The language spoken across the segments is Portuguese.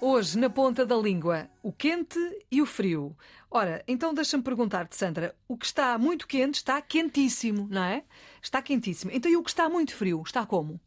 Hoje, na ponta da língua, o quente e o frio. Ora, então deixa-me perguntar-te, Sandra, o que está muito quente está quentíssimo, não é? Está quentíssimo. Então, e o que está muito frio está como?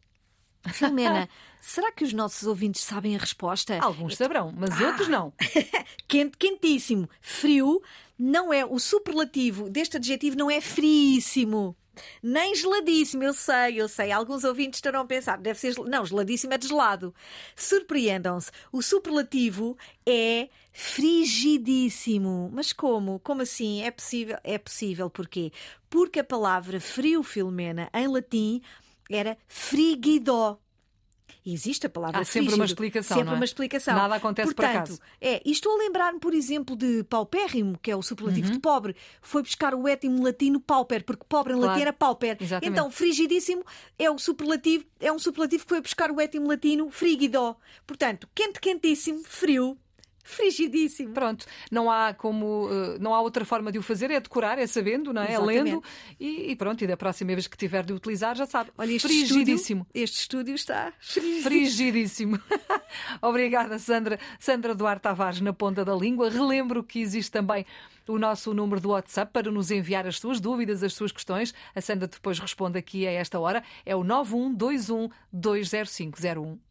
Filomena, será que os nossos ouvintes sabem a resposta? Alguns saberão, mas outros não. Quente, quentíssimo. Frio não é o superlativo deste adjetivo, não é friíssimo. Nem geladíssimo, eu sei, eu sei. Alguns ouvintes estarão a pensar, deve ser. Não, geladíssimo é de gelado. Surpreendam-se. O superlativo é frigidíssimo. Mas como? Como assim? É possível? É possível. Porquê? Porque a palavra frio, Filomena, em latim, era frigidó. Existe a palavra Há sempre frígido. uma explicação, Sempre não é? uma explicação. Nada acontece por Portanto, acaso. É, e estou a lembrar-me, por exemplo, de paupérrimo, que é o superlativo Uhum. de pobre. Foi buscar o étimo latino pauper, porque pobre em Claro. latim era pauper. Exatamente. Então, frigidíssimo é o superlativo, é um superlativo que foi buscar o étimo latino frigidó. Portanto, quente, quentíssimo, frio, frigidíssimo. Pronto, não há como, eh, não há outra forma de o fazer, é decorar, é sabendo, não é? É lendo e, e pronto, e da próxima vez que tiver de utilizar já sabe. Olha, este frigidíssimo. estúdio, este estúdio está Frigidíssimo. Obrigada, Sandra. Sandra Duarte Tavares na ponta da língua. Relembro que existe também o nosso número do WhatsApp para nos enviar as suas dúvidas, as suas questões. A Sandra depois responde aqui a esta hora. É o 9121 20501.